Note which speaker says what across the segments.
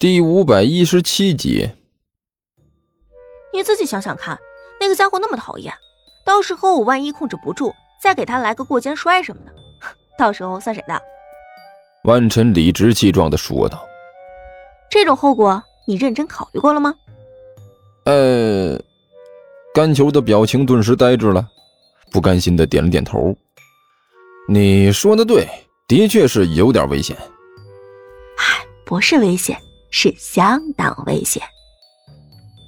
Speaker 1: 第五百一十七集，
Speaker 2: 你自己想想看，那个家伙那么讨厌，到时候我万一控制不住，再给他来个过肩摔什么的，到时候算谁的？
Speaker 1: 万晨理直气壮的说道：“
Speaker 2: 这种后果，你认真考虑过了吗？”
Speaker 1: 呃，甘球的表情顿时呆滞了，不甘心的点了点头。你说的对，的确是有点危险。
Speaker 2: 唉，不是危险。是相当危险，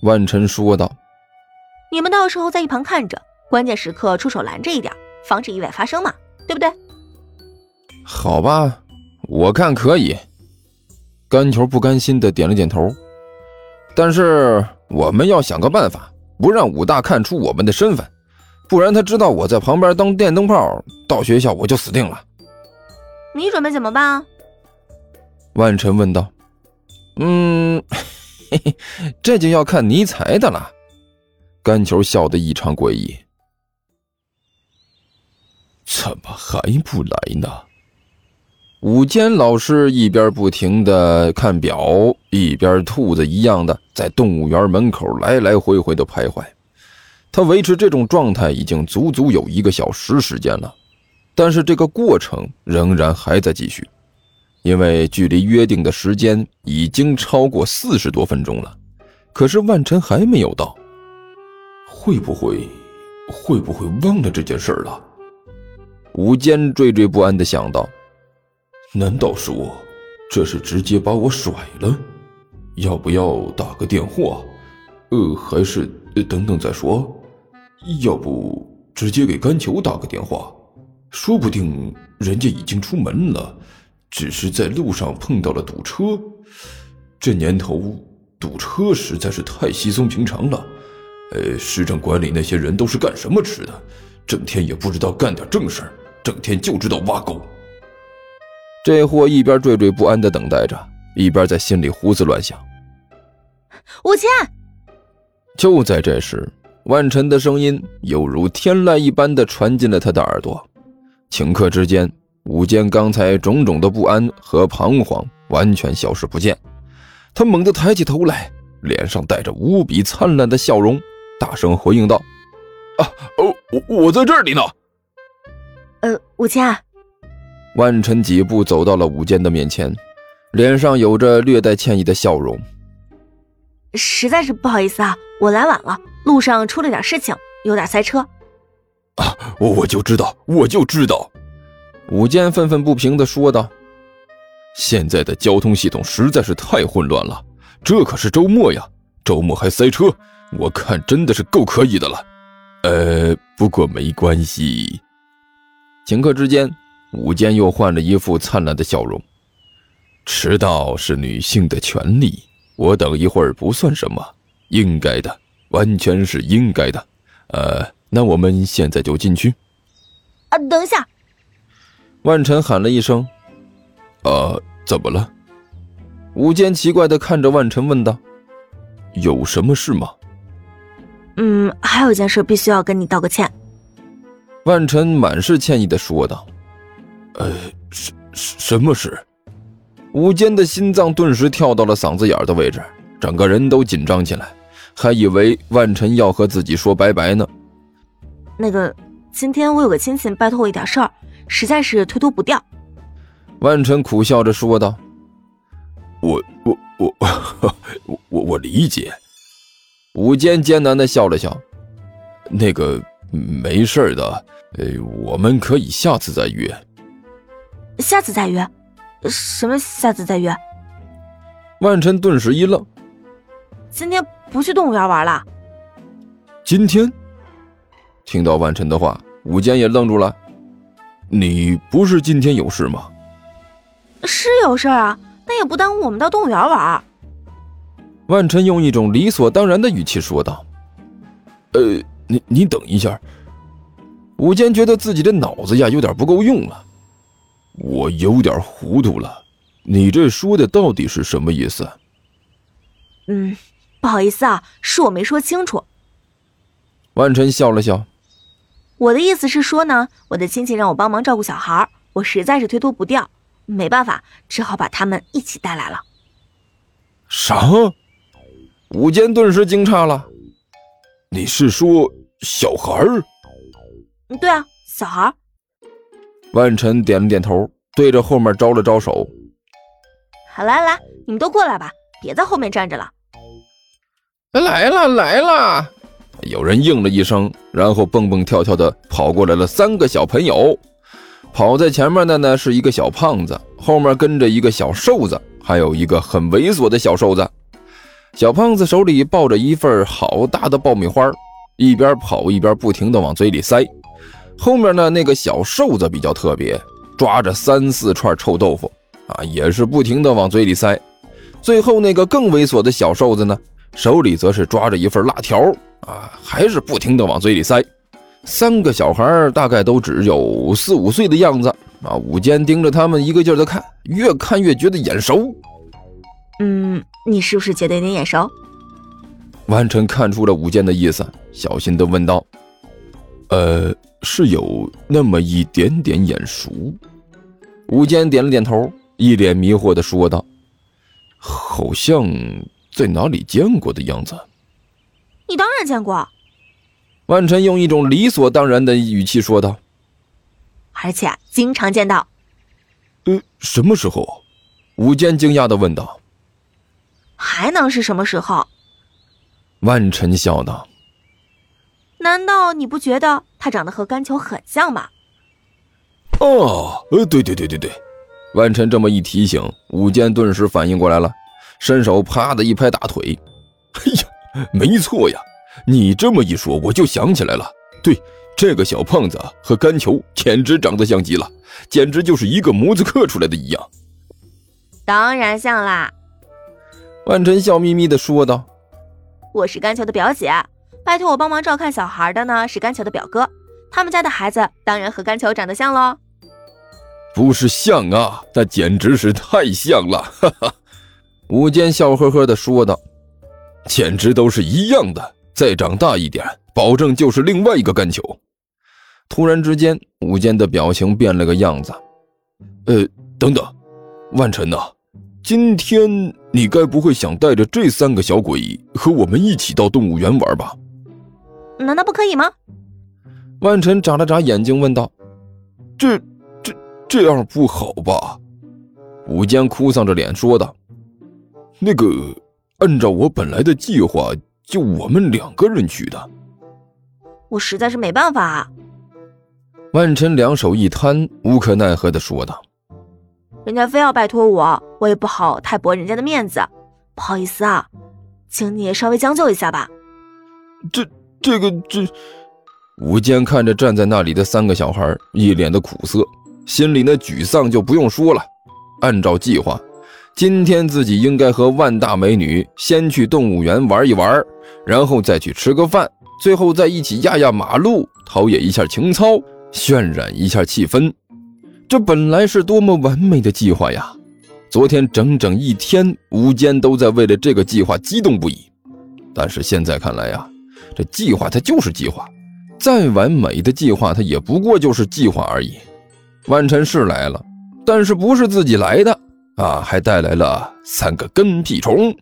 Speaker 1: 万晨说道：“
Speaker 2: 你们到时候在一旁看着，关键时刻出手拦着一点，防止意外发生嘛，对不对？”
Speaker 1: 好吧，我看可以。甘球不甘心的点了点头。但是我们要想个办法，不让武大看出我们的身份，不然他知道我在旁边当电灯泡，到学校我就死定了。
Speaker 2: 你准备怎么办啊？
Speaker 1: 万晨问道。嗯，嘿嘿，这就要看尼采的了。甘球笑得异常诡异。怎么还不来呢？午间老师一边不停的看表，一边兔子一样的在动物园门口来来回回的徘徊。他维持这种状态已经足足有一个小时时间了，但是这个过程仍然还在继续。因为距离约定的时间已经超过四十多分钟了，可是万晨还没有到。会不会，会不会忘了这件事了？吴坚惴惴不安的想到。难道说，这是直接把我甩了？要不要打个电话？呃，还是等等再说？要不直接给甘球打个电话？说不定人家已经出门了。只是在路上碰到了堵车，这年头堵车实在是太稀松平常了。呃，市政管理那些人都是干什么吃的？整天也不知道干点正事儿，整天就知道挖沟。这货一边惴惴不安的等待着，一边在心里胡思乱想。
Speaker 2: 五千，
Speaker 1: 就在这时，万晨的声音犹如天籁一般的传进了他的耳朵，顷刻之间。武坚刚才种种的不安和彷徨完全消失不见，他猛地抬起头来，脸上带着无比灿烂的笑容，大声回应道：“啊，哦，我我在这里呢。”
Speaker 2: 呃，武坚。
Speaker 1: 万晨几步走到了武坚的面前，脸上有着略带歉意的笑容：“
Speaker 2: 实在是不好意思啊，我来晚了，路上出了点事情，有点塞车。”
Speaker 1: 啊，我我就知道，我就知道。武坚愤愤不平地说道：“现在的交通系统实在是太混乱了，这可是周末呀，周末还塞车，我看真的是够可以的了。呃，不过没关系。”顷刻之间，武坚又换了一副灿烂的笑容：“迟到是女性的权利，我等一会儿不算什么，应该的，完全是应该的。呃，那我们现在就进去。”
Speaker 2: 啊，等一下。
Speaker 1: 万晨喊了一声：“呃，怎么了？”吴坚奇怪的看着万晨问道：“有什么事吗？”“
Speaker 2: 嗯，还有一件事必须要跟你道个歉。”
Speaker 1: 万晨满是歉意的说道。“呃，什什么事？”吴坚的心脏顿时跳到了嗓子眼的位置，整个人都紧张起来，还以为万晨要和自己说拜拜呢。
Speaker 2: “那个，今天我有个亲戚拜托我一点事儿。”实在是推脱不掉，
Speaker 1: 万晨苦笑着说道：“我我我我我我理解。”武坚艰难的笑了笑：“那个没事的，呃，我们可以下次再约。”
Speaker 2: 下次再约？什么下次再约？
Speaker 1: 万晨顿时一愣：“
Speaker 2: 今天不去动物园玩了？”
Speaker 1: 今天？听到万晨的话，武坚也愣住了。你不是今天有事吗？
Speaker 2: 是有事啊，那也不耽误我们到动物园玩。
Speaker 1: 万晨用一种理所当然的语气说道：“呃，你你等一下。”武坚觉得自己的脑子呀有点不够用了，我有点糊涂了。你这说的到底是什么意思？
Speaker 2: 嗯，不好意思啊，是我没说清楚。
Speaker 1: 万晨笑了笑。
Speaker 2: 我的意思是说呢，我的亲戚让我帮忙照顾小孩，我实在是推脱不掉，没办法，只好把他们一起带来了。
Speaker 1: 啥？武坚顿时惊诧了。你是说小孩儿？
Speaker 2: 嗯，对啊，小孩儿。
Speaker 1: 万晨点了点头，对着后面招了招手。
Speaker 2: 好来来，你们都过来吧，别在后面站着了。
Speaker 1: 来了来了，有人应了一声，然后蹦蹦跳跳的跑过来了三个小朋友。跑在前面的呢是一个小胖子，后面跟着一个小瘦子，还有一个很猥琐的小瘦子。小胖子手里抱着一份好大的爆米花，一边跑一边不停的往嘴里塞。后面呢那个小瘦子比较特别，抓着三四串臭豆腐，啊，也是不停的往嘴里塞。最后那个更猥琐的小瘦子呢，手里则是抓着一份辣条，啊，还是不停的往嘴里塞。三个小孩大概都只有四五岁的样子啊！武坚盯着他们一个劲儿的看，越看越觉得眼熟。
Speaker 2: 嗯，你是不是觉得有点眼熟？
Speaker 1: 万晨看出了武坚的意思，小心的问道：“呃，是有那么一点点眼熟。”武坚点了点头，一脸迷惑的说道：“好像在哪里见过的样子。”
Speaker 2: 你当然见过。
Speaker 1: 万晨用一种理所当然的语气说道：“
Speaker 2: 而且经常见到。”“
Speaker 1: 呃，什么时候？”武坚惊讶的问道。
Speaker 2: “还能是什么时候？”
Speaker 1: 万晨笑道。
Speaker 2: “难道你不觉得他长得和甘球很像吗？”“
Speaker 1: 哦，呃，对对对对对。”万晨这么一提醒，武坚顿时反应过来了，伸手啪的一拍大腿：“哎呀，没错呀！”你这么一说，我就想起来了。对，这个小胖子和甘球简直长得像极了，简直就是一个模子刻出来的一样。
Speaker 2: 当然像啦。
Speaker 1: 万晨笑眯眯的说道：“
Speaker 2: 我是甘球的表姐，拜托我帮忙照看小孩的呢是甘球的表哥，他们家的孩子当然和甘球长得像喽。”
Speaker 1: 不是像啊，那简直是太像了！哈哈，吴坚笑呵呵的说道：“简直都是一样的。”再长大一点，保证就是另外一个干球。突然之间，武坚的表情变了个样子。呃，等等，万晨呐，今天你该不会想带着这三个小鬼和我们一起到动物园玩吧？
Speaker 2: 难道不可以吗？
Speaker 1: 万晨眨了眨眼睛问道。这、这、这样不好吧？武坚哭丧着脸说道。那个，按照我本来的计划。就我们两个人去的，
Speaker 2: 我实在是没办法。
Speaker 1: 啊万晨两手一摊，无可奈何的说道：“
Speaker 2: 人家非要拜托我，我也不好太驳人家的面子，不好意思啊，请你稍微将就一下吧。”
Speaker 1: 这、这个、这……吴坚看着站在那里的三个小孩，一脸的苦涩，心里那沮丧就不用说了。按照计划。今天自己应该和万大美女先去动物园玩一玩，然后再去吃个饭，最后再一起压压马路，陶冶一下情操，渲染一下气氛。这本来是多么完美的计划呀！昨天整整一天，吴坚都在为了这个计划激动不已。但是现在看来呀，这计划它就是计划，再完美的计划它也不过就是计划而已。万晨是来了，但是不是自己来的。啊，还带来了三个跟屁虫。